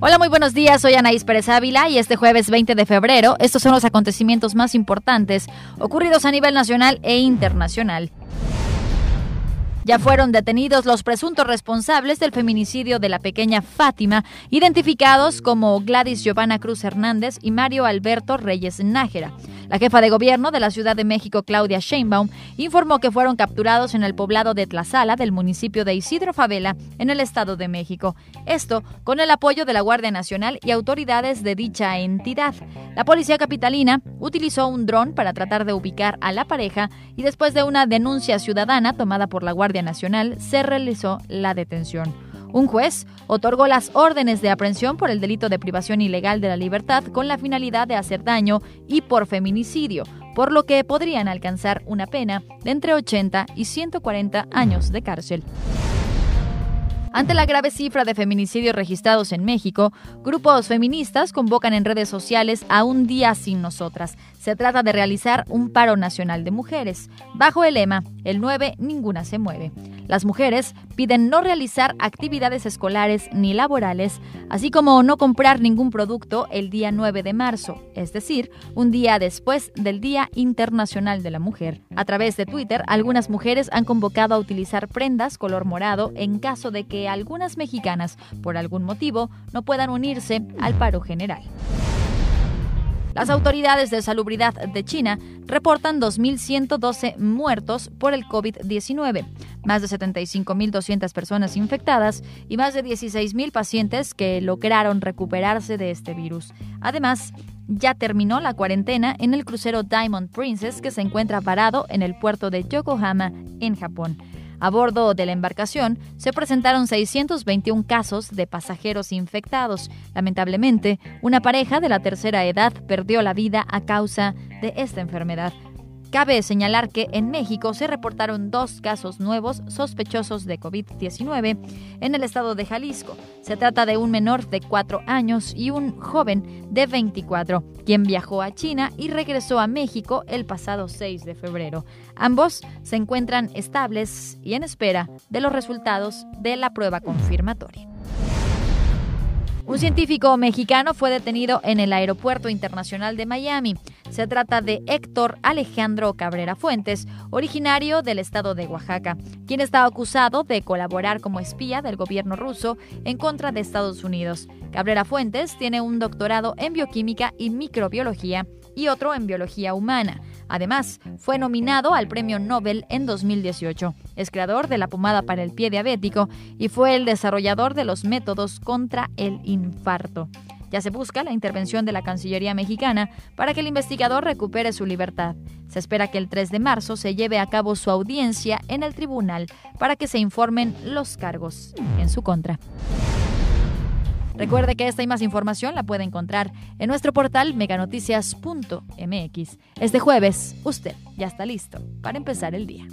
Hola, muy buenos días. Soy Anaís Pérez Ávila y este jueves 20 de febrero estos son los acontecimientos más importantes ocurridos a nivel nacional e internacional. Ya fueron detenidos los presuntos responsables del feminicidio de la pequeña Fátima, identificados como Gladys Giovanna Cruz Hernández y Mario Alberto Reyes Nájera. La jefa de gobierno de la Ciudad de México, Claudia Sheinbaum, informó que fueron capturados en el poblado de Tlazala del municipio de Isidro Favela, en el Estado de México. Esto con el apoyo de la Guardia Nacional y autoridades de dicha entidad. La policía capitalina utilizó un dron para tratar de ubicar a la pareja y después de una denuncia ciudadana tomada por la Guardia Nacional se realizó la detención. Un juez otorgó las órdenes de aprehensión por el delito de privación ilegal de la libertad con la finalidad de hacer daño y por feminicidio, por lo que podrían alcanzar una pena de entre 80 y 140 años de cárcel. Ante la grave cifra de feminicidios registrados en México, grupos feministas convocan en redes sociales a un día sin nosotras. Se trata de realizar un paro nacional de mujeres, bajo el lema El 9 ninguna se mueve. Las mujeres piden no realizar actividades escolares ni laborales, así como no comprar ningún producto el día 9 de marzo, es decir, un día después del Día Internacional de la Mujer. A través de Twitter, algunas mujeres han convocado a utilizar prendas color morado en caso de que algunas mexicanas, por algún motivo, no puedan unirse al paro general. Las autoridades de salubridad de China reportan 2.112 muertos por el COVID-19, más de 75.200 personas infectadas y más de 16.000 pacientes que lograron recuperarse de este virus. Además, ya terminó la cuarentena en el crucero Diamond Princess que se encuentra parado en el puerto de Yokohama, en Japón. A bordo de la embarcación se presentaron 621 casos de pasajeros infectados. Lamentablemente, una pareja de la tercera edad perdió la vida a causa de esta enfermedad. Cabe señalar que en México se reportaron dos casos nuevos sospechosos de COVID-19 en el estado de Jalisco. Se trata de un menor de 4 años y un joven de 24, quien viajó a China y regresó a México el pasado 6 de febrero. Ambos se encuentran estables y en espera de los resultados de la prueba confirmatoria. Un científico mexicano fue detenido en el Aeropuerto Internacional de Miami. Se trata de Héctor Alejandro Cabrera Fuentes, originario del estado de Oaxaca, quien está acusado de colaborar como espía del gobierno ruso en contra de Estados Unidos. Cabrera Fuentes tiene un doctorado en bioquímica y microbiología y otro en biología humana. Además, fue nominado al Premio Nobel en 2018. Es creador de la pomada para el pie diabético y fue el desarrollador de los métodos contra el infarto. Ya se busca la intervención de la Cancillería mexicana para que el investigador recupere su libertad. Se espera que el 3 de marzo se lleve a cabo su audiencia en el tribunal para que se informen los cargos en su contra. Recuerde que esta y más información la puede encontrar en nuestro portal meganoticias.mx. Este jueves, usted ya está listo para empezar el día.